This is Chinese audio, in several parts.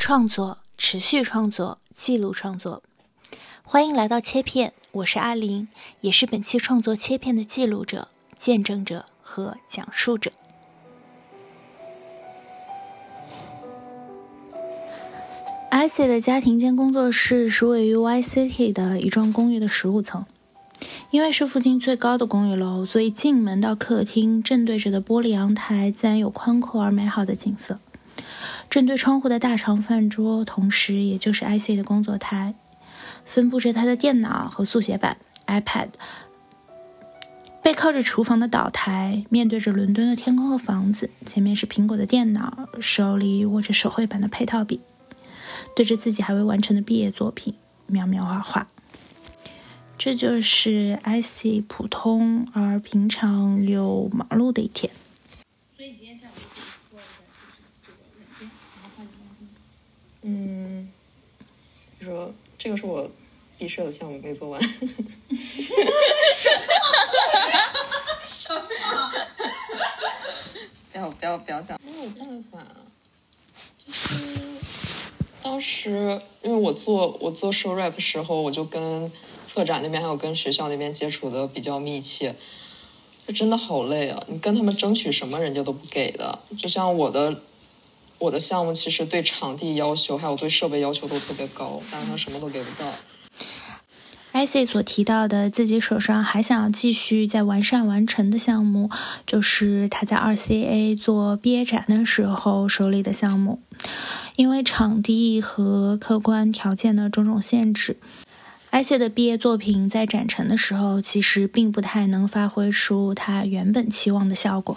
创作、持续创作、记录创作。欢迎来到切片，我是阿林，也是本期创作切片的记录者、见证者和讲述者。iC 的家庭间工作室是位于 Y City 的一幢公寓的十五层。因为是附近最高的公寓楼，所以进门到客厅正对着的玻璃阳台自然有宽阔而美好的景色。正对窗户的大长饭桌，同时也就是 iC 的工作台，分布着他的电脑和速写板、iPad。背靠着厨房的岛台，面对着伦敦的天空和房子，前面是苹果的电脑，手里握着手绘板的配套笔，对着自己还未完成的毕业作品，描描画画。这就是 iC 普通而平常又忙碌的一天。所以今天下午做了这个软件，然后画点东西。嗯，你说这个是我毕设的项目没做完。不要不要不要讲，没有办法，就是当时因为我做我做 show rap 时候，我就跟策展那边还有跟学校那边接触的比较密切，就真的好累啊！你跟他们争取什么，人家都不给的。就像我的我的项目，其实对场地要求还有对设备要求都特别高，但是他什么都给不到。iC 所提到的自己手上还想要继续在完善完成的项目，就是他在 RCA 做毕业展的时候手里的项目，因为场地和客观条件的种种限制。iC 的毕业作品在展陈的时候，其实并不太能发挥出他原本期望的效果。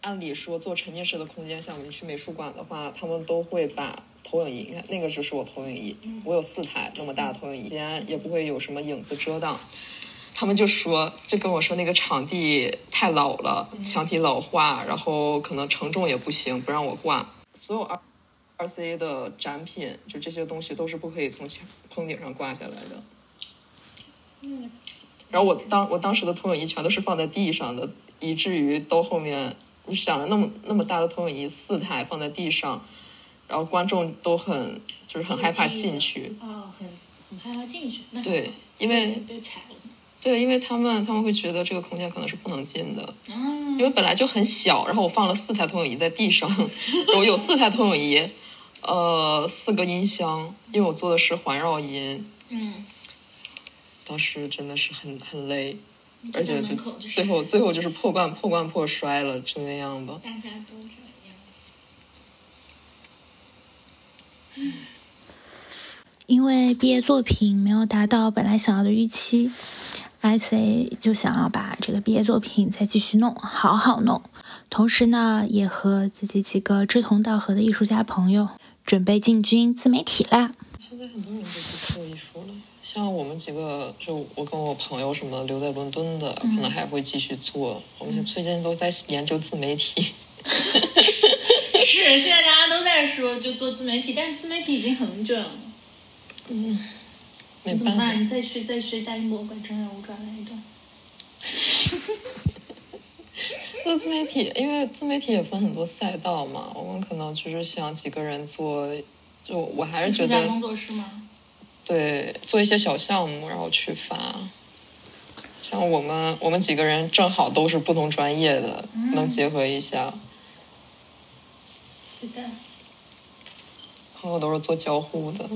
我按理说做沉浸式的空间项目，你去美术馆的话，他们都会把投影仪，你看那个就是我投影仪，我有四台那么大的投影仪，也不会有什么影子遮挡。他们就说，就跟我说那个场地太老了，墙体老化，然后可能承重也不行，不让我挂。所有二二 C 的展品，就这些东西都是不可以从墙棚顶上挂下来的。然后我当我当时的投影仪全都是放在地上的，以至于到后面，你想着那么那么大的投影仪四台放在地上，然后观众都很就是很害怕进去。哦，很很害怕进去。那对，因为被踩了。对，因为他们他们会觉得这个空间可能是不能进的，嗯因为本来就很小，然后我放了四台投影仪在地上，我有四台投影仪，呃，四个音箱，因为我做的是环绕音，嗯，当时真的是很很累，而且最后最后就是破罐破罐破摔了，就那样吧。大家都这样。因为毕业作品没有达到本来想要的预期，iC 就想要把这个毕业作品再继续弄，好好弄。同时呢，也和自己几个志同道合的艺术家朋友准备进军自媒体啦。现在很多人都不做艺术了，像我们几个，就我跟我朋友什么留在伦敦的，可能还会继续做。我们最近都在研究自媒体。是，现在大家都在说就做自媒体，但是自媒体已经很卷了。嗯，没办法你再去再去大英博物馆真人舞转来一段。做自媒体，因为自媒体也分很多赛道嘛，我们可能就是想几个人做，就我还是觉得工作室吗？对做一些小项目，然后去发。像我们我们几个人正好都是不同专业的，能结合一下。是的。朋友都是做交互的，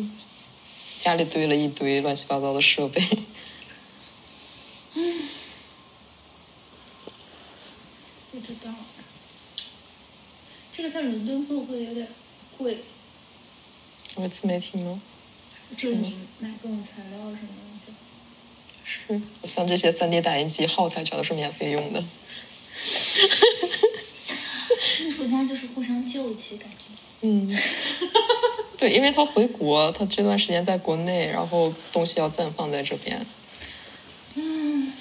家里堆了一堆乱七八糟的设备。嗯不知道。这个在伦敦会不会有点贵？因为自媒体吗？就是你买各种材料什么东西。是，像这些三 D 打印机耗材全都是免费用的。艺术家就是互相救济，感觉。嗯，对，因为他回国，他这段时间在国内，然后东西要暂放在这边，嗯，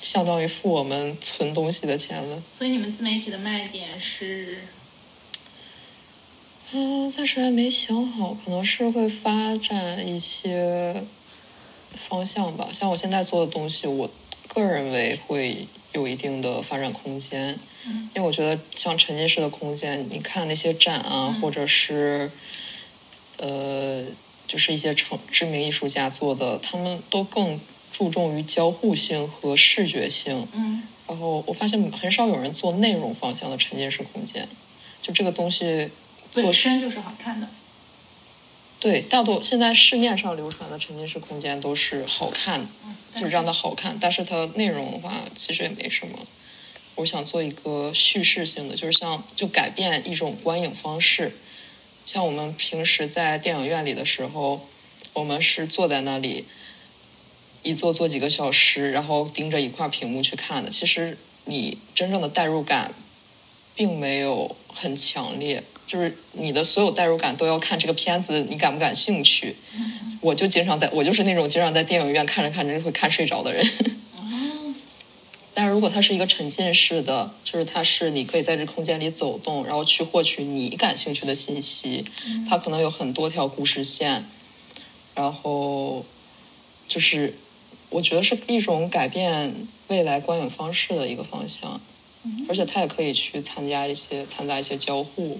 相当于付我们存东西的钱了。所以你们自媒体的卖点是嗯，暂时还没想好，可能是会发展一些方向吧。像我现在做的东西，我个人认为会有一定的发展空间。嗯因为我觉得像沉浸式的空间，你看那些展啊，嗯或者是呃，就是一些成知名艺术家做的，他们都更注重于交互性和视觉性。嗯然后我发现很少有人做内容方向的沉浸式空间，就这个东西做本身就是好看的。对，大多现在市面上流传的沉浸式空间都是好看，嗯就是让它好看，但是它的内容的话其实也没什么。我想做一个叙事性的，就是像就改变一种观影方式，像我们平时在电影院里的时候，我们是坐在那里一坐坐几个小时，然后盯着一块屏幕去看的。其实你真正的代入感并没有很强烈，就是你的所有代入感都要看这个片子你感不感兴趣。我就经常在，我就是那种经常在电影院看着看着就会看睡着的人。但是如果它是一个沉浸式的，就是它是你可以在这空间里走动，然后去获取你感兴趣的信息，它可能有很多条故事线，然后就是我觉得是一种改变未来观影方式的一个方向，而且它也可以去参加一些参加一些交互，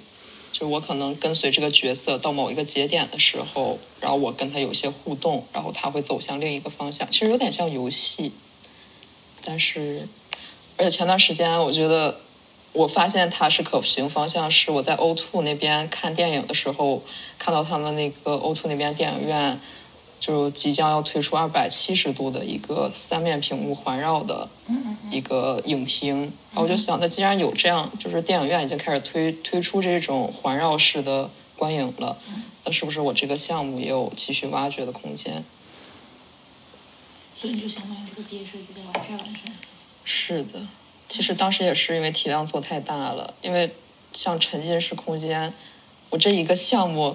就我可能跟随这个角色到某一个节点的时候，然后我跟他有些互动，然后他会走向另一个方向，其实有点像游戏。但是，而且前段时间我觉得，我发现它是可行方向，是我在 O two 那边看电影的时候，看到他们那个 O two 那边电影院就即将要推出二百七十度的一个三面屏幕环绕的一个影厅，然后我就想，那既然有这样，就是电影院已经开始推推出这种环绕式的观影了，那是不是我这个项目也有继续挖掘的空间？所以你就想把这个毕业设计再完善完善。是的，其实当时也是因为体量做太大了，因为像沉浸式空间，我这一个项目，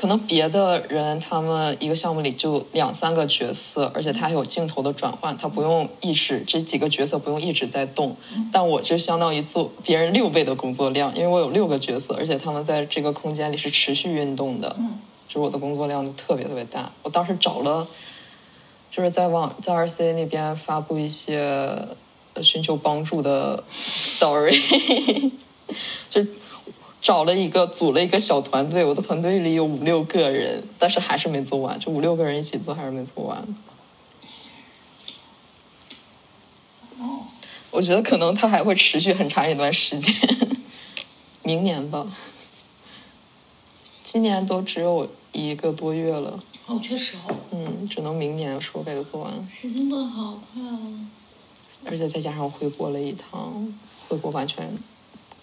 可能别的人他们一个项目里就两三个角色，而且他还有镜头的转换，他不用一直这几个角色不用一直在动，但我就相当于做别人六倍的工作量，因为我有六个角色，而且他们在这个空间里是持续运动的，就是我的工作量就特别特别大。我当时找了。就是在网在 RC 那边发布一些寻求帮助的 story，就找了一个组了一个小团队，我的团队里有五六个人，但是还是没做完，就五六个人一起做还是没做完。哦，我觉得可能它还会持续很长一段时间，明年吧。今年都只有一个多月了，哦，确实哦，嗯，只能明年说给它做完。时间过得好快哦。而且再加上我回国了一趟，回国完全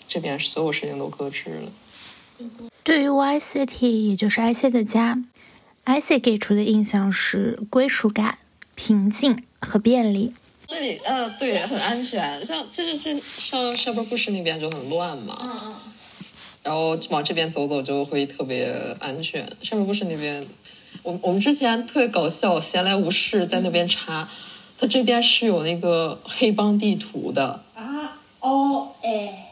这边所有事情都搁置了。对于 Y City，也就是 IC 的家，IC 给出的印象是归属感、平静和便利。这里，呃，对，很安全。像就是这上上边布什那边就很乱嘛，嗯嗯。然后往这边走走就会特别安全。上边布什那边，我我们之前特别搞笑，闲来无事在那边查，它这边是有那个黑帮地图的。啊哦哎，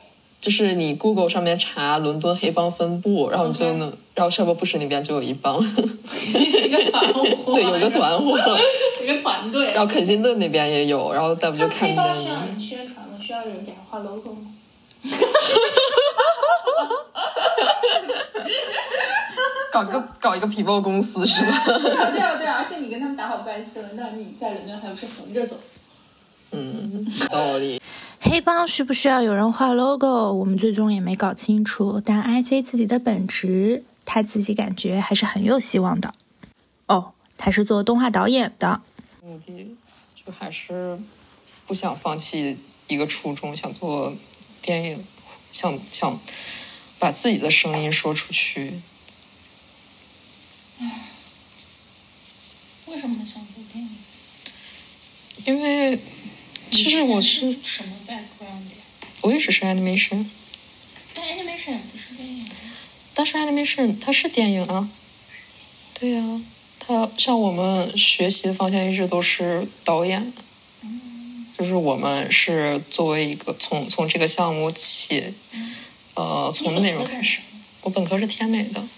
就是你 Google 上面查伦敦黑帮分布，然后你就能，然后社博布什那边就有一帮，一个团伙，对，有一个团伙，一个团队。然后肯辛顿那边也有，然后再不就看黑见帮需要人宣传吗？需要人给他画 logo 吗？搞一个搞一个皮包公司是吧？对啊对啊对啊！而且你跟他们打好关系了，那你在伦敦还不是横着走？嗯，道理。黑帮需不需要有人画 logo？我们最终也没搞清楚。但 IC 自己的本职，他自己感觉还是很有希望的。哦，他是做动画导演的。目的就还是不想放弃一个初衷，想做电影，想想把自己的声音说出去。为什么想做电影？因为其实我是是什么 background 呀？我也只是 animation，但 animation 也不是电影。但是 animation 它是电影啊。对呀、它像我们学习的方向一直都是导演，就是我们是作为一个从从这个项目起，呃，从内容开始。我本科是天美的，嗯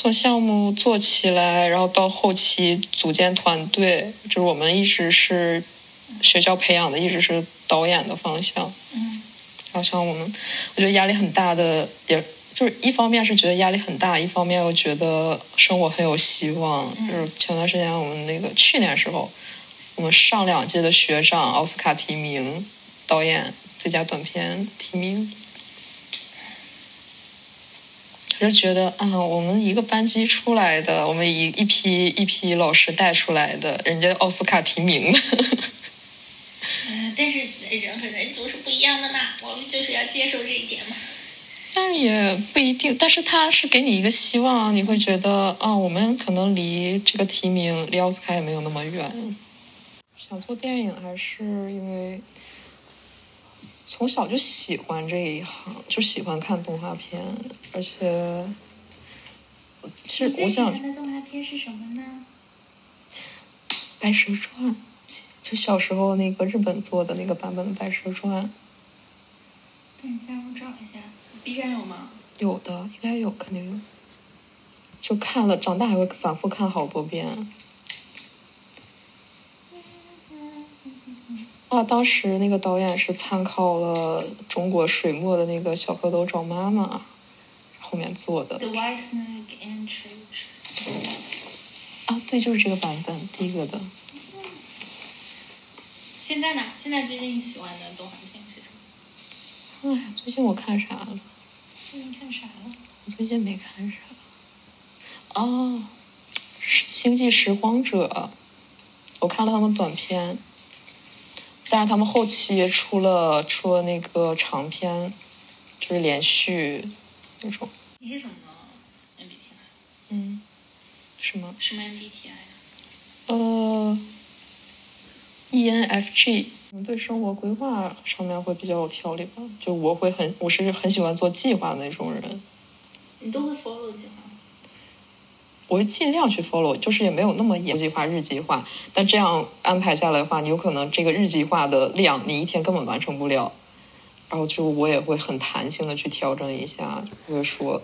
从项目做起来，然后到后期组建团队，就是我们一直是学校培养的，一直是导演的方向。嗯然后像我们，我觉得压力很大的，也就是一方面是觉得压力很大，一方面又觉得生活很有希望。就是前段时间我们那个去年时候，我们上两届的学长奥斯卡提名，导演最佳短片提名，就觉得啊，我们一个班级出来的，我们一一批一批老师带出来的，人家奥斯卡提名但是人和人总是不一样的嘛，我们就是要接受这一点嘛。但是也不一定，但是他是给你一个希望，你会觉得啊，我们可能离这个提名离奥斯卡也没有那么远。想做电影还是因为从小就喜欢这一行，就喜欢看动画片，而且其实我想的动画片是什么呢？《白蛇传》，就小时候那个日本做的那个版本的《白蛇传》，等一下，我找一下，B 站有吗？有的应该有，肯定有。就看了，长大还会反复看好多遍。啊，当时那个导演是参考了中国水墨的那个《小蝌蚪找妈妈》，后面做的 The White Snake and Tree。啊，对，就是这个版本，第一个的。现在呢？现在最近喜欢的动画片是什么？哎呀，最近我看啥了？最近看啥了？我最近没看啥。哦，《星际拾荒者》，我看了他们短片，但是他们后期也出了出了那个长篇，就是连续那种。你是什么 MBTI？嗯，什么？什么 MBTI 啊？呃，ENFG，嗯对生活规划上面会比较有条理吧。就我会很，我是很喜欢做计划的那种人。你都会 follow 计划吗？我会尽量去 follow，就是也没有那么严计划、日计划。但这样安排下来的话，你有可能这个日计划的量你一天根本完成不了。然后就我也会很弹性的去调整一下，不会说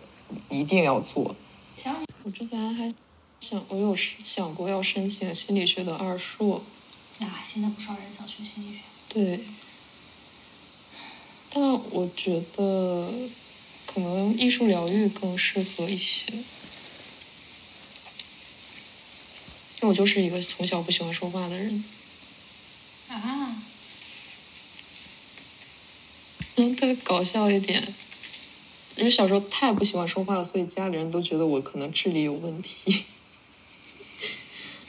一定要做。想你我之前还想，我有想过要申请心理学的二硕，啊，现在不少人想学心理学。对。但我觉得可能艺术疗愈更适合一些。因为我就是一个从小不喜欢说话的人，啊，嗯，特别搞笑一点，因为小时候太不喜欢说话了，所以家里人都觉得我可能智力有问题。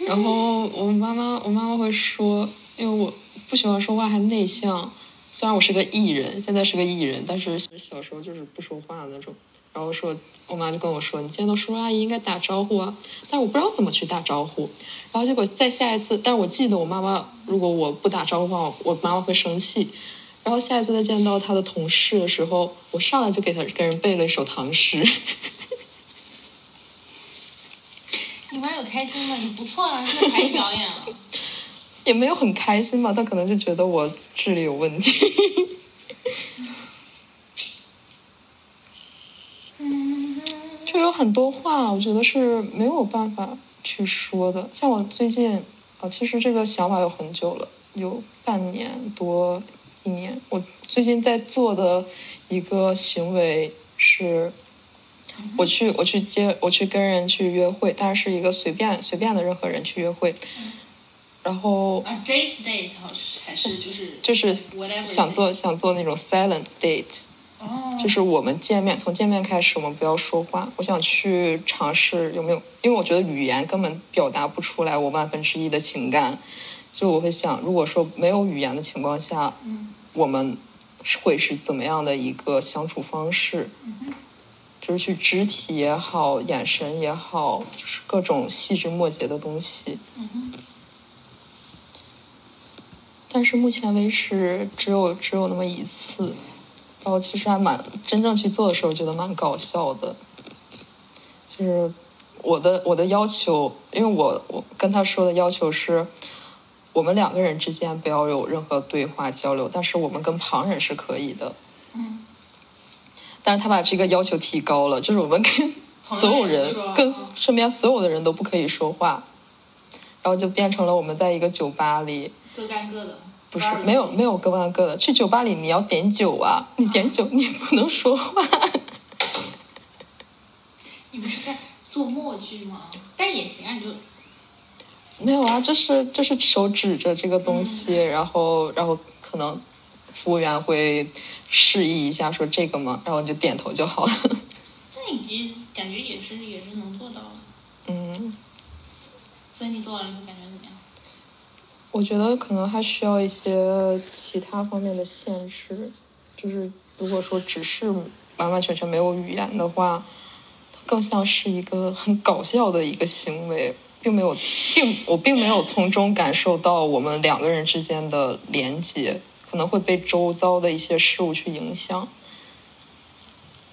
然后我妈妈，我妈妈会说，因为我不喜欢说话，还内向。虽然我是个艺人，现在是个艺人，但是小时候就是不说话的那种。然后说，我妈就跟我说：“你见到叔叔阿姨应该打招呼啊。”但是我不知道怎么去打招呼。然后结果再下一次，但是我记得我妈妈如果我不打招呼的话，我妈妈会生气。然后下一次再见到她的同事的时候，我上来就给她给人背了一首唐诗。你妈有开心吗？你不错啊，现在才艺表演了。也没有很开心吧，她可能就觉得我智力有问题。就有很多话，我觉得是没有办法去说的。像我最近啊，其实这个想法有很久了，有半年多一年。我最近在做的一个行为是，我去我去接我去跟人去约会，但是一个随便随便的任何人去约会，然后啊，date date 还是就是就是想做想做那种 silent date。哦，就是我们见面，从见面开始，我们不要说话。我想去尝试有没有，因为我觉得语言根本表达不出来我万分之一的情感，所以我会想，如果说没有语言的情况下，嗯我们会是怎么样的一个相处方式？嗯就是去肢体也好，眼神也好，就是各种细枝末节的东西。但是目前为止，只有只有那么一次。然后其实还蛮真正去做的时候，觉得蛮搞笑的。就是我的我的要求，因为我我跟他说的要求是，我们两个人之间不要有任何对话交流，但是我们跟旁人是可以的。嗯，但是他把这个要求提高了，就是我们跟 所有人说跟身边所有的人都不可以说话，然后就变成了我们在一个酒吧里，各干各的。不是没有没有。各玩各的。去酒吧里你要点酒啊，你点酒你也不能说话。你们是在做默剧吗？但也行啊，你就没有啊，就是就是手指着这个东西，然后然后可能服务员会示意一下说这个吗？然后你就点头就好了。这已经感觉也是也是能做到的。嗯，所以你做完了以后感觉怎么样？我觉得可能还需要一些其他方面的限制，就是如果说只是完完全全没有语言的话，它更像是一个很搞笑的一个行为，并没有，并我并没有从中感受到我们两个人之间的连接，可能会被周遭的一些事物去影响，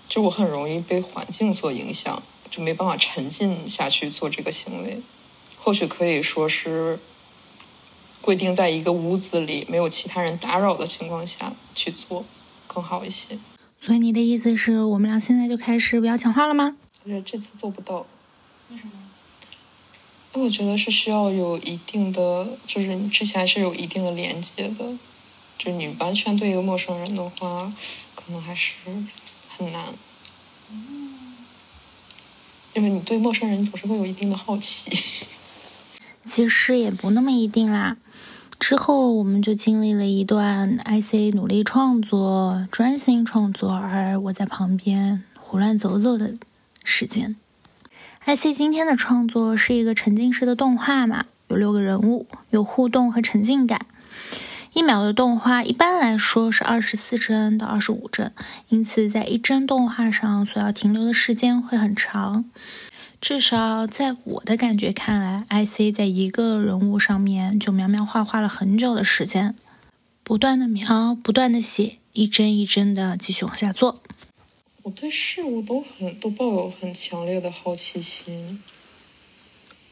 就我很容易被环境所影响，就没办法沉浸下去做这个行为，或许可以说是。规定在一个屋子里没有其他人打扰的情况下去做，更好一些。所以你的意思是我们俩现在就开始不要讲话了吗？我觉得这次做不到，为什么？因为我觉得是需要有一定的，就是你之前是有一定的连接的，就是你完全对一个陌生人的话，可能还是很难。因为你对陌生人总是会有一定的好奇。其实也不那么一定啦。之后我们就经历了一段 IC 努力创作、专心创作，而我在旁边胡乱走走的时间。IC 今天的创作是一个沉浸式的动画嘛，有六个人物，有互动和沉浸感。一秒的动画一般来说是二十四帧到二十五帧，因此在一帧动画上所要停留的时间会很长。至少在我的感觉看来，IC 在一个人物上面就描描画画了很久的时间，不断的描，不断的写，一帧一帧的继续往下做。我对事物都很都抱有很强烈的好奇心，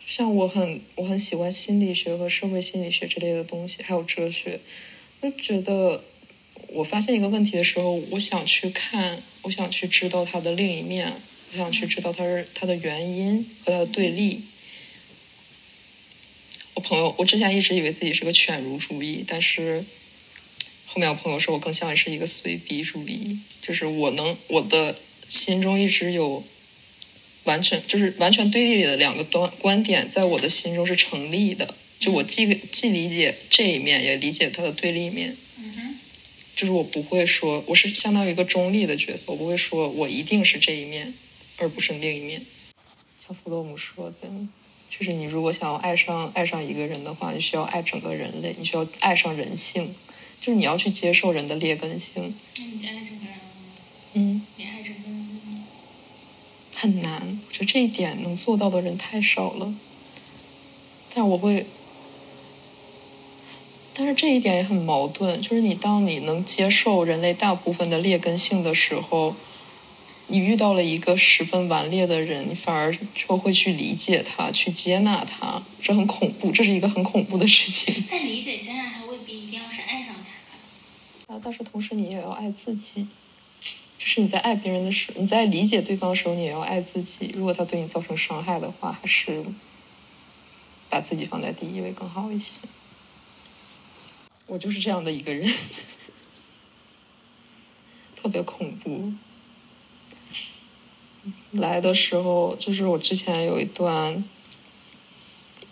像我很我很喜欢心理学和社会心理学之类的东西，还有哲学。我觉得我发现一个问题的时候，我想去看，我想去知道它的另一面。我想去知道它是它的原因和它的对立。我朋友，我之前一直以为自己是个犬儒主义，但是后面我朋友说我更像是一个随笔主义，就是我能我的心中一直有完全就是完全对立的两个端观点，在我的心中是成立的。就我既既理解这一面，也理解它的对立面。就是我不会说我是相当于一个中立的角色，我不会说我一定是这一面。而不是另一面，像弗洛姆说的，就是你如果想要爱上爱上一个人的话，你需要爱整个人类，你需要爱上人性，就是你要去接受人的劣根性。那你爱整个人吗？嗯。你爱整个人吗？很难，我觉得这一点能做到的人太少了。但我会，但是这一点也很矛盾，就是你当你能接受人类大部分的劣根性的时候。你遇到了一个十分顽劣的人，你反而就会去理解他，去接纳他，这很恐怖，这是一个很恐怖的事情。但理解接纳他未必一定要是爱上他。啊，但是同时你也要爱自己，就是你在爱别人的时候，你在理解对方的时候，你也要爱自己。如果他对你造成伤害的话，还是把自己放在第一位更好一些。我就是这样的一个人，特别恐怖。来的时候，就是我之前有一段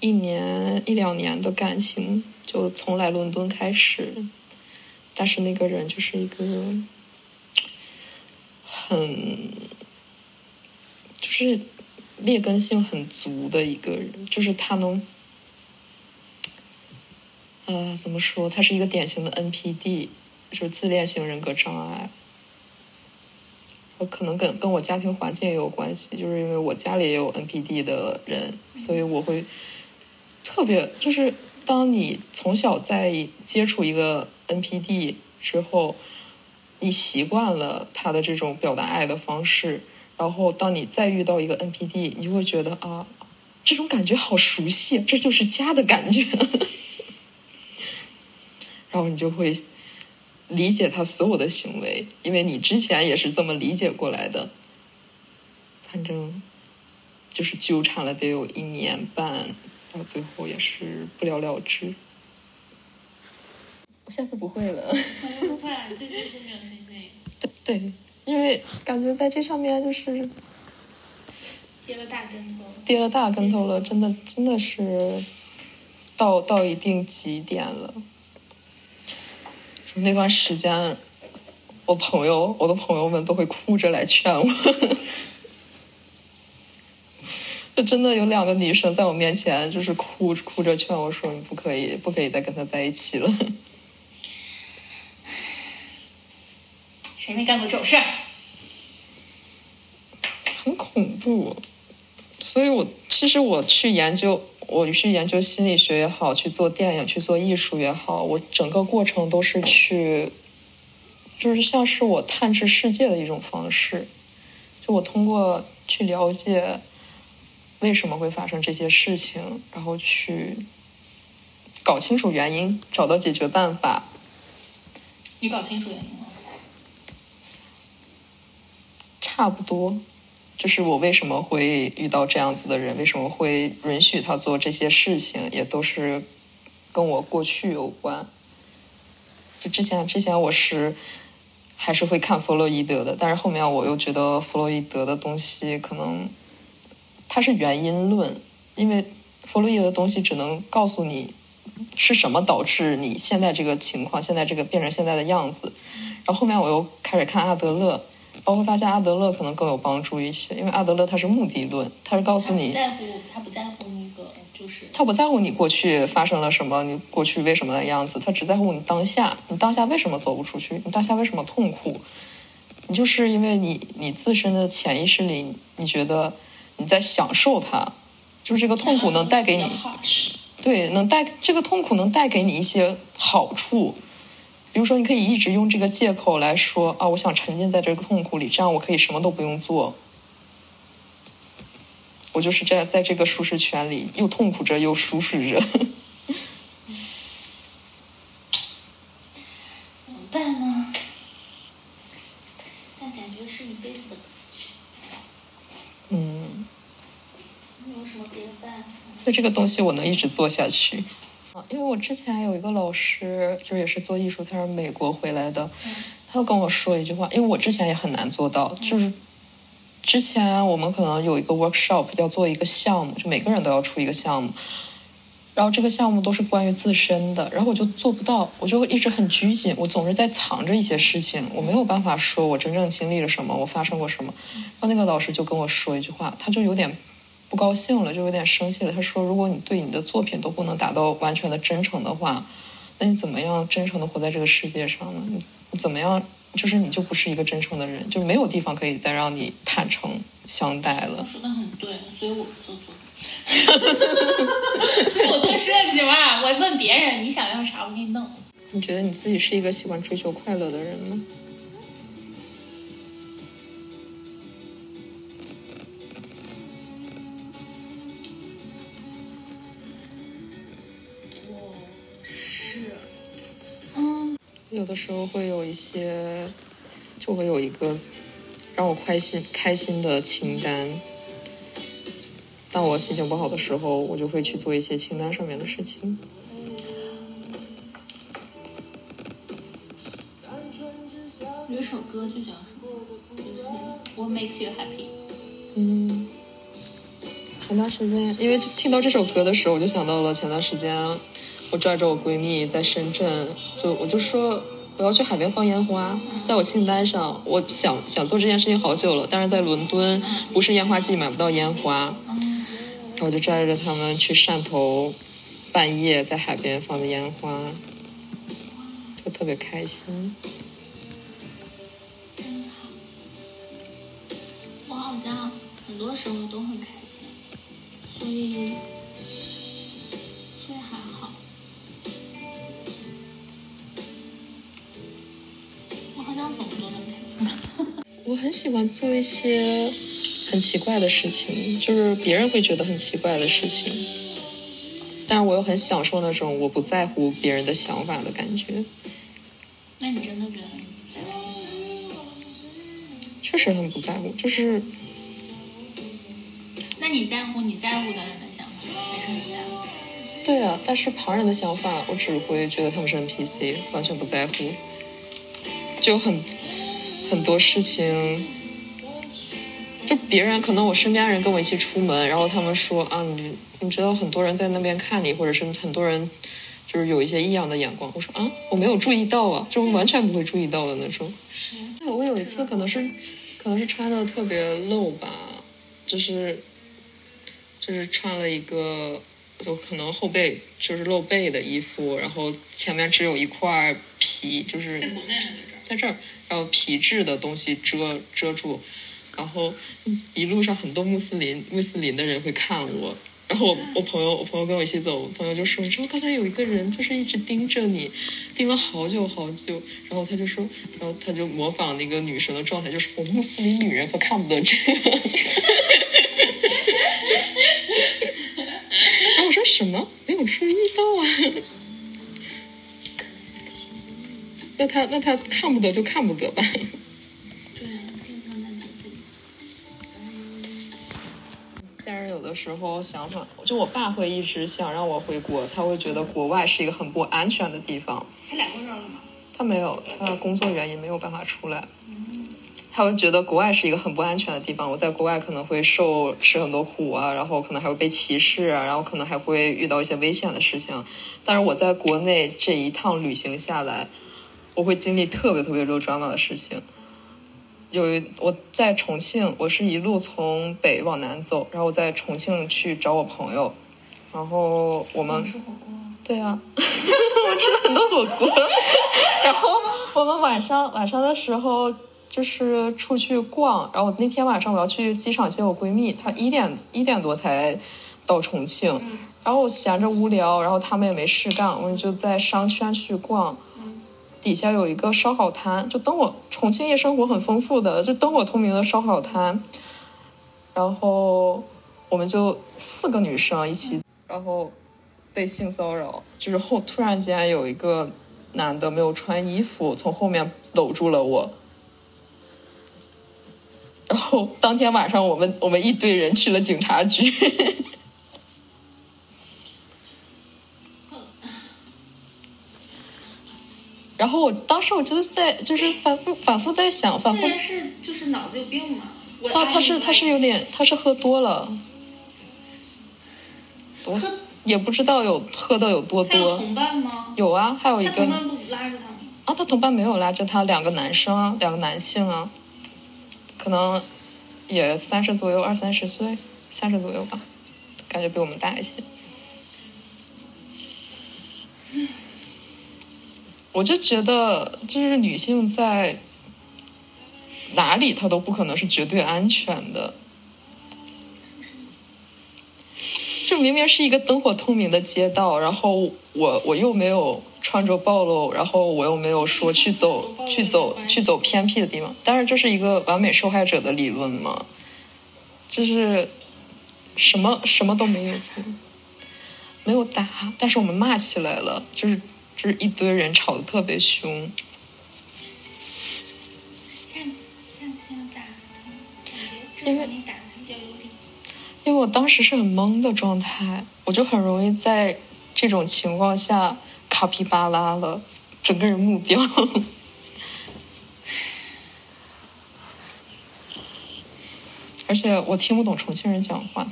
一年一两年的感情，就从来伦敦开始，但是那个人就是一个很就是劣根性很足的一个人，就是他能，呃，怎么说？他是一个典型的 NPD，就是自恋型人格障碍。可能跟跟我家庭环境也有关系，就是因为我家里也有 NPD 的人，所以我会特别就是当你从小在接触一个 NPD 之后，你习惯了他的这种表达爱的方式，然后当你再遇到一个 NPD，你就会觉得啊，这种感觉好熟悉，这就是家的感觉，然后你就会。理解他所有的行为，因为你之前也是这么理解过来的。反正就是纠缠了得有一年半，到最后也是不了了之。我下次不会了。不会，对没有信心。对对，因为感觉在这上面就是跌了大跟头，跌了大跟头了，真的真的是到到一定极点了。那段时间，我朋友我的朋友们都会哭着来劝我。就真的有两个女生在我面前，就是哭哭着劝我说：“你不可以，不可以再跟他在一起了。”谁没干过这种事儿？很恐怖。所以我其实我去研究，我去研究心理学也好，去做电影、去做艺术也好，我整个过程都是去，就是像是我探知世界的一种方式。就我通过去了解为什么会发生这些事情，然后去搞清楚原因，找到解决办法。你搞清楚原因了？差不多，就是我为什么会遇到这样子的人，为什么会允许他做这些事情，也都是跟我过去有关。就之前之前我是还是会看弗洛伊德的，但是后面我又觉得弗洛伊德的东西可能它是原因论，因为弗洛伊德的东西只能告诉你是什么导致你现在这个情况，现在这个变成现在的样子。然后后面我又开始看阿德勒。我会发现阿德勒可能更有帮助一些，因为阿德勒他是目的论，他是告诉你，不在乎他不在乎那个就是他不在乎你过去发生了什么，你过去为什么的样子，他只在乎你当下，你当下为什么走不出去，你当下为什么痛苦，你就是因为你你自身的潜意识里，你觉得你在享受它，就是这个痛苦能带给你，对，能带这个痛苦能带给你一些好处。比如说，你可以一直用这个借口来说啊，我想沉浸在这个痛苦里，这样我可以什么都不用做，我就是在在这个舒适圈里又痛苦着又舒适着。怎么办呢？但感觉是一辈子的。嗯。没有什么别的办法。所以这个东西我能一直做下去。因为我之前有一个老师，就是也是做艺术，他是美国回来的，他跟我说一句话，因为我之前也很难做到，就是之前我们可能有一个 workshop 要做一个项目，就每个人都要出一个项目，然后这个项目都是关于自身的，然后我就做不到，我就一直很拘谨，我总是在藏着一些事情，我没有办法说我真正经历了什么，我发生过什么，然后那个老师就跟我说一句话，他就有点。不高兴了，就有点生气了。他说：“如果你对你的作品都不能达到完全的真诚的话，那你怎么样真诚的活在这个世界上呢？你怎么样，就是你就不是一个真诚的人，就没有地方可以再让你坦诚相待了。”说的很对，所以我做作品。我做设计嘛，我问别人你想要啥，我给你弄。你觉得你自己是一个喜欢追求快乐的人吗？有的时候会有一些，就会有一个让我开心开心的清单。当我心情不好的时候，我就会去做一些清单上面的事情。有一首歌就叫什么？What makes you happy？嗯，前段时间因为听到这首歌的时候，我就想到了前段时间。我拽着我闺蜜在深圳，就我就说我要去海边放烟花，在我清单上，我想想做这件事情好久了，但是在伦敦不是烟花季买不到烟花，然后我就拽着他们去汕头，半夜在海边放的烟花，就特别开心。真好，我好像很多时候都很开心，所以。我很喜欢做一些很奇怪的事情，就是别人会觉得很奇怪的事情，但是我又很享受那种我不在乎别人的想法的感觉。那你真的觉得？确实很不在乎，就是。那你在乎你在乎的人的想法，还是你在乎？对啊，但是旁人的想法，我只会觉得他们是 NPC，完全不在乎，就很。很多事情就别人可能我身边人跟我一起出门，然后他们说啊，你你知道很多人在那边看你，或者是很多人就是有一些异样的眼光。我说啊，我没有注意到啊，就完全不会注意到的那种。是，我有一次可能是可能是穿的特别露吧，就是就是穿了一个就可能后背就是露背的衣服，然后前面只有一块皮，就是在这儿？然后皮质的东西遮遮住，然后嗯一路上很多穆斯林穆斯林的人会看我，然后我我朋友我朋友跟我一起走，我朋友就说，你知道刚才有一个人就是一直盯着你，盯了好久好久，然后他就说，然后他就模仿那个女生的状态，就是我穆斯林女人可看不得这个。然后我说什么？没有注意到啊。那他那他看不得就看不得吧。对啊，经常在酒店。家人有的时候想法，就我爸会一直想让我回国，他会觉得国外是一个很不安全的地方。他俩过这儿了吗？他没有，他工作原因没有办法出来。他会觉得国外是一个很不安全的地方，我在国外可能会受吃很多苦啊，然后可能还会被歧视啊，然后可能还会遇到一些危险的事情。但是我在国内这一趟旅行下来，我会经历特别特别多 drama 的事情。有一我在重庆，我是一路从北往南走，然后我在重庆去找我朋友，然后我们吃火锅。对啊，我吃了很多火锅，然后我们晚上晚上的时候就是出去逛，然后那天晚上我要去机场接我闺蜜，她一点一点多才到重庆，然后我闲着无聊，然后他们也没事干，我们就在商圈去逛。底下有一个烧烤摊，就灯火重庆夜生活很丰富的，就灯火通明的烧烤摊。然后我们就四个女生一起，然后被性骚扰，就是后突然间有一个男的没有穿衣服，从后面搂住了我。然后当天晚上，我们我们一堆人去了警察局。然后我当时我就是在就是 反复反复在想，反复是就是脑子有病吗？他他是他是有点他是喝多了，我喝也不知道有喝的有多多。同伴吗？有啊，还有一个同伴不拉着他吗？啊，他同伴没有拉着他，两个男生啊，两个男性啊，可能也三十左右，二三十岁，三十左右吧，感觉比我们大一些。我就觉得，就是女性在哪里，她都不可能是绝对安全的。这明明是一个灯火通明的街道，然后我我又没有穿着暴露，然后我又没有说去走去走去走偏僻的地方，但是这是一个完美受害者的理论嘛，就是什么什么都没有做，没有打，但是我们骂起来了，就是就是一堆人吵得特别凶，因为。因为我当时是很懵的状态，我就很容易在这种情况下卡皮巴拉了，整个人目标。而且我听不懂重庆人讲话，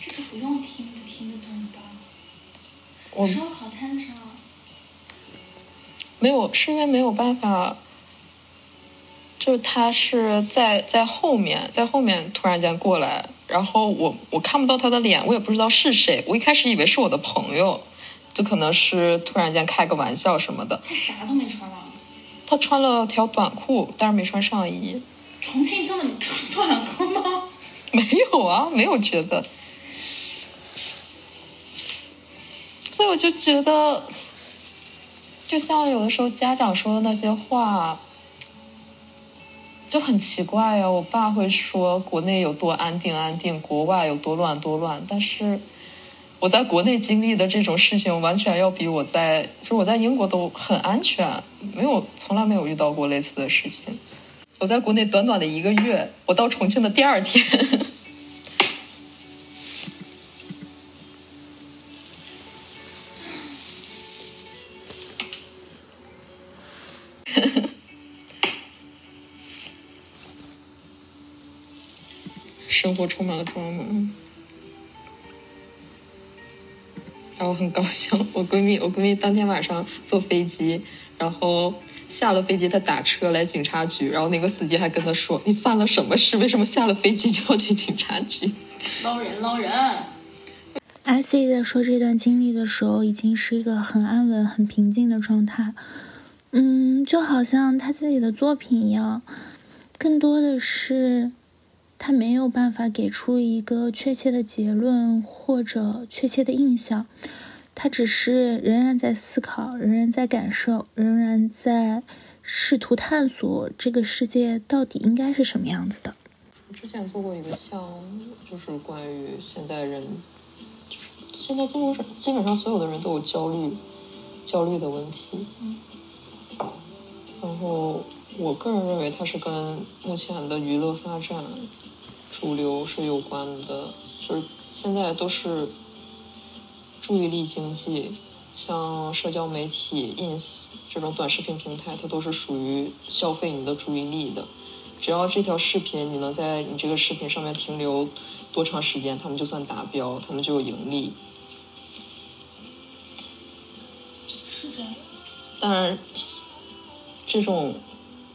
这个不用听？我烧烤摊上，没有是因为没有办法，就是他是在在后面，在后面突然间过来，然后我我看不到他的脸，我也不知道是谁，我一开始以为是我的朋友，就可能是突然间开个玩笑什么的。他啥都没穿啊。他穿了条短裤，但是没穿上衣。重庆这么 短裤吗？没有啊，没有觉得。所以我就觉得，就像有的时候家长说的那些话，就很奇怪呀、我爸会说国内有多安定安定，国外有多乱多乱，但是我在国内经历的这种事情，完全要比我在就是我在英国都很安全，没有从来没有遇到过类似的事情。我在国内短短的一个月，我到重庆的第二天，活充满了 drama。然后很搞笑，我闺蜜，我闺蜜当天晚上坐飞机，然后下了飞机，她打车来警察局，然后那个司机还跟她说：“你犯了什么事？为什么下了飞机就要去警察局？”捞人捞人。I C 在说这段经历的时候，已经是一个很安稳、很平静的状态。嗯，就好像他自己的作品一样，更多的是他没有办法给出一个确切的结论或者确切的印象，他只是仍然在思考，仍然在感受，仍然在试图探索这个世界到底应该是什么样子的。之前做过一个项目，就是关于现代人。就是现在基本上，基本上所有的人都有焦虑、焦虑的问题。然后，我个人认为它是跟目前的娱乐发展主流是有关的。就是现在都是注意力经济，像社交媒体、ins 这种短视频平台，它都是属于消费你的注意力的。只要这条视频你能在你这个视频上面停留多长时间，他们就算达标，他们就有盈利。当然，这种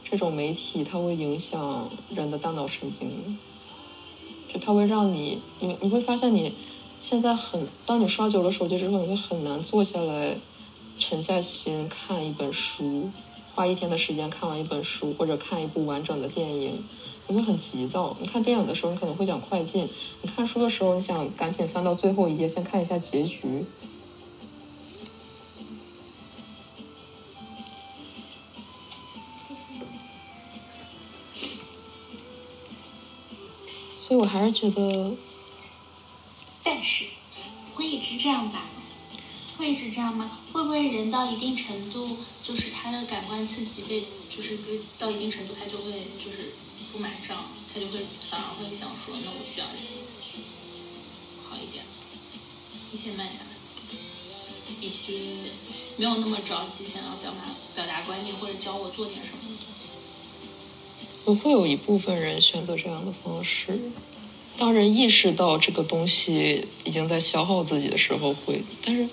这种媒体它会影响人的大脑神经，就它会让你你你会发现你现在很，当你刷久了手机之后，你会很难坐下来沉下心看一本书，花一天的时间看完一本书或者看一部完整的电影，你会很急躁。你看电影的时候，你可能会想快进；你看书的时候，你想赶紧翻到最后一页，先看一下结局。我还是觉得，但是会一直这样吧？会一直这样吗？会不会人到一定程度，就是他的感官刺激被，就是到一定程度，他就会就是不满账，他就会反而会想说，那我需要一些好一点，一些慢下来，一些没有那么着急想要表达表达观念或者教我做点什么。不会有一部分人选择这样的方式。当人意识到这个东西已经在消耗自己的时候，会。但是，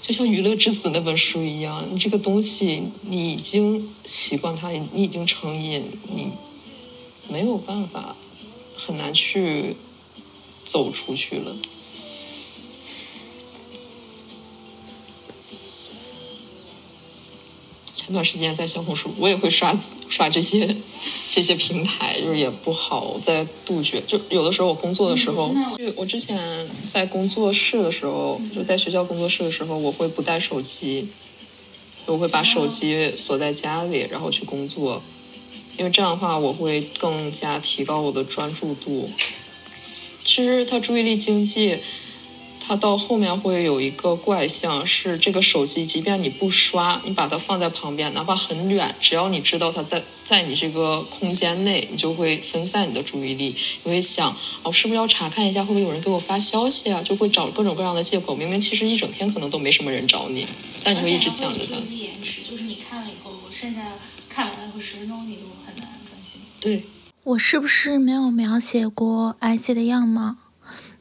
就像《娱乐至死》那本书一样，你这个东西你已经习惯它，你已经成瘾，你没有办法，很难去走出去了。前段时间在小红书，我也会刷刷这些 这些平台，就是也不好再杜绝。就有的时候我工作的时候，我之前在工作室的时候，就在学校工作室的时候，我会不带手机，我会把手机锁在家里，然后去工作，因为这样的话我会更加提高我的专注度。其实他注意力经济。它到后面会有一个怪象，是这个手机，即便你不刷，你把它放在旁边，哪怕很远，只要你知道它在在你这个空间内，你就会分散你的注意力。你会想，哦，是不是要查看一下，会不会有人给我发消息啊？就会找各种各样的借口。明明其实一整天可能都没什么人找你，但你会一直想着它。延迟，就是你看了以后，剩下看完了后十分钟，你都很难专心。对，我是不是没有描写过 IC 的样貌？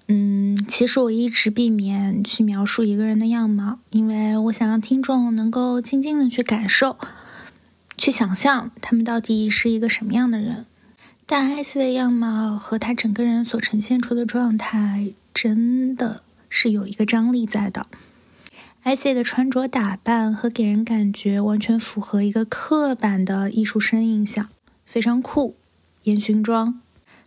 嗯，其实我一直避免去描述一个人的样貌，因为我想让听众能够静静的去感受、去想象他们到底是一个什么样的人。但艾希的样貌和他整个人所呈现出的状态，真的是有一个张力在的。艾希的穿着打扮和给人感觉完全符合一个刻板的艺术生印象，非常酷，烟熏妆，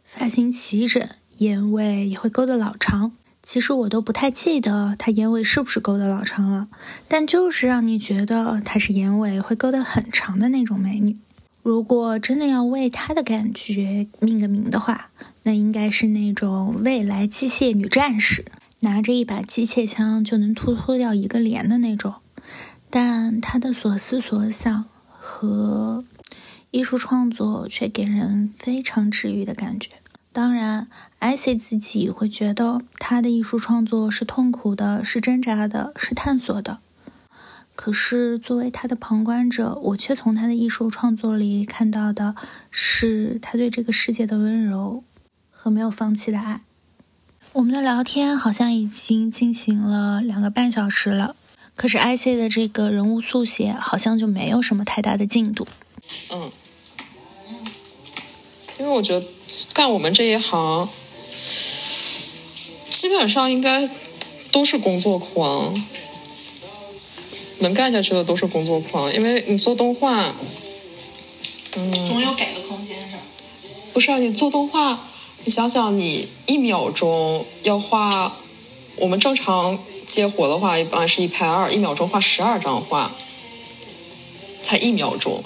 发型齐整。眼尾也会勾得老长，其实我都不太记得她眼尾是不是勾得老长了，但就是让你觉得她是眼尾会勾得很长的那种美女。如果真的要为她的感觉命个名的话，那应该是那种未来机械女战士，拿着一把机械枪就能突突掉一个连的那种。但她的所思所想和艺术创作却给人非常治愈的感觉。当然，艾希自己会觉得他的艺术创作是痛苦的，是挣扎的，是探索的。可是，作为他的旁观者，我却从他的艺术创作里看到的是他对这个世界的温柔和和没有放弃的爱。我们的聊天好像已经进行了两个半小时了，可是 IC 的这个人物速写好像就没有什么太大的进度。嗯，因为我觉得干我们这一行，基本上应该都是工作狂，能干下去的都是工作狂。因为你做动画，嗯，总有改的空间是吧？不是啊，你做动画，你想想，你一秒钟要画，我们正常接活的话，一般是一拍二，一秒钟画十二张画，才一秒钟，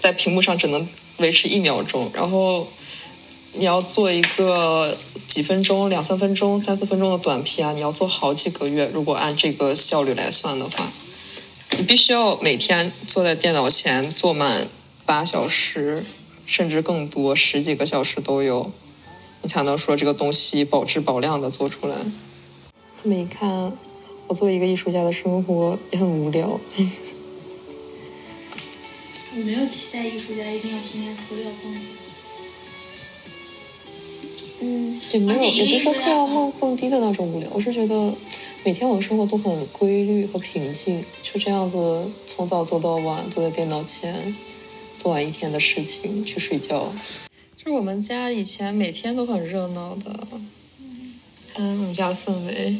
在屏幕上只能维持一秒钟，然后你要做一个几分钟、两三分钟、三四分钟的短片啊，你要做好几个月。如果按这个效率来算的话，你必须要每天坐在电脑前坐满八小时，甚至更多，十几个小时都有，你才能说这个东西保质保量的做出来。这么一看，我作为一个艺术家的生活也很无聊。我没有期待艺术家一定要天天嗑药蹦。嗯，也没有，也不是说艺术家嗑药梦蹦迪的那种无聊，我是觉得每天我的生活都很规律和平静，就这样子从早做到晚，坐在电脑前做完一天的事情去睡觉。就是我们家以前每天都很热闹的，看我们家的氛围。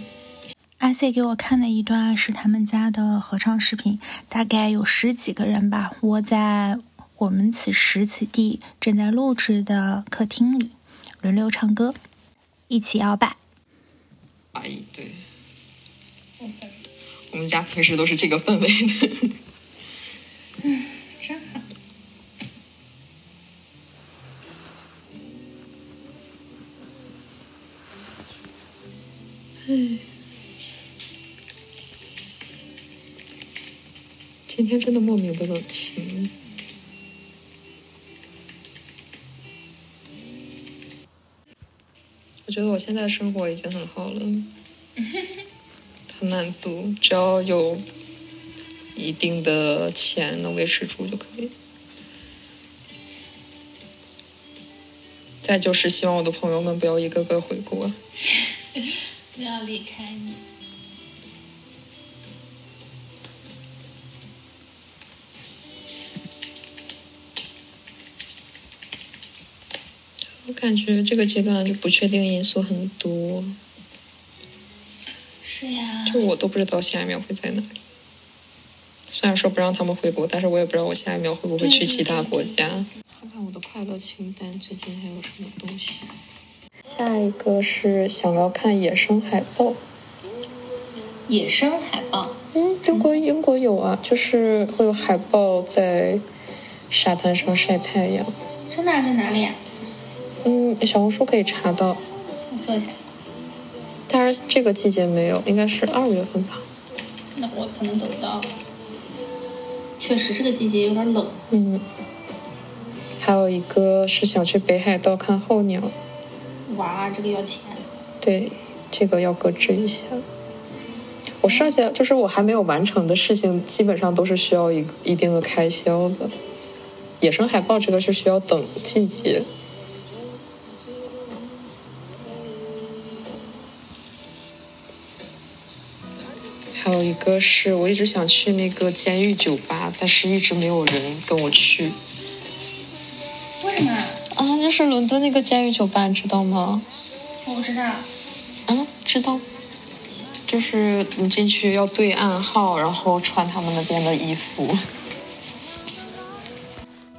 IC 给我看的一段是他们家的合唱视频，大概有十几个人吧，窝在我们此时此地正在录制的客厅里，轮流唱歌，一起摇摆。阿姨，对，我们家平时都是这个氛围的。嗯真好。今天真的莫名的冷清。我觉得我现在生活已经很好了，很满足，只要有一定的钱能维持住就可以。再就是希望我的朋友们不要一个个回国。不要离开你。感觉这个阶段就不确定因素很多，是呀，就我都不知道下一秒会在哪里。虽然说不让他们回国，但是我也不知道我下一秒会不会去其他国家。看看我的快乐清单，最近还有什么东西？下一个是想要看野生海豹。野生海豹，嗯，英国英国有啊，就是会有海豹在沙滩上晒太阳。真的啊在哪里啊？嗯，小红书可以查到，我搜一下。但是这个季节没有，应该是二月份吧。那我可能等不到。确实，这个季节有点冷。嗯，还有一个是想去北海道看候鸟，哇，这个要钱。对，这个要搁置一下。我剩下就是我还没有完成的事情，基本上都是需要一个一定的开销的。野生海豹这个是需要等季节。有一个是我一直想去那个监狱酒吧，但是一直没有人跟我去。为什么啊？啊，就是伦敦那个监狱酒吧，你知道吗？我不知道。嗯，知道。就是你进去要对暗号，然后穿他们那边的衣服。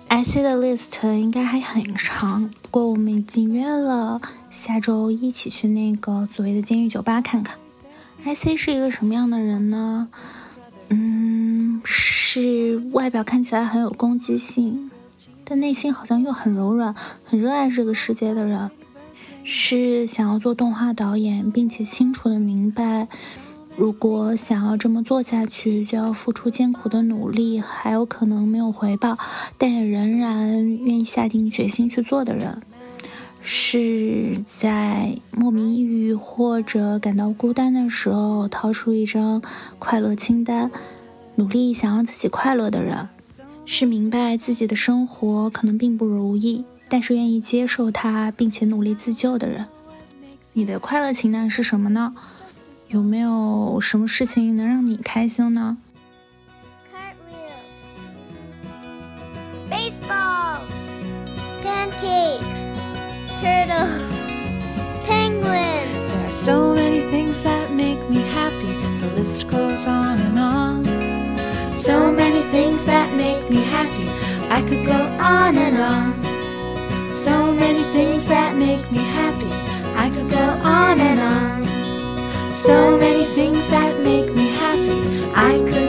IC 的 list 应该还很长，不过我们已经约了下周一起去那个所谓的监狱酒吧看看。IC 是一个什么样的人呢？嗯，是外表看起来很有攻击性，但内心好像又很柔软、很热爱这个世界的人。是想要做动画导演，并且清楚的明白，如果想要这么做下去，就要付出艰苦的努力，还有可能没有回报，但也仍然愿意下定决心去做的人。是在莫名抑郁或者感到孤单的时候，掏出一张快乐清单，努力想让自己快乐的人。是明白自己的生活可能并不如意，但是愿意接受它并且努力自救的人。你的快乐情感是什么呢？有没有什么事情能让你开心呢？Turtles. Penguins. There are so many things that make me happy. The list goes on and on. So many things that make me happy. I could go on and on. So many things that make me happy. I could go on and on. So many things that make me happy. I could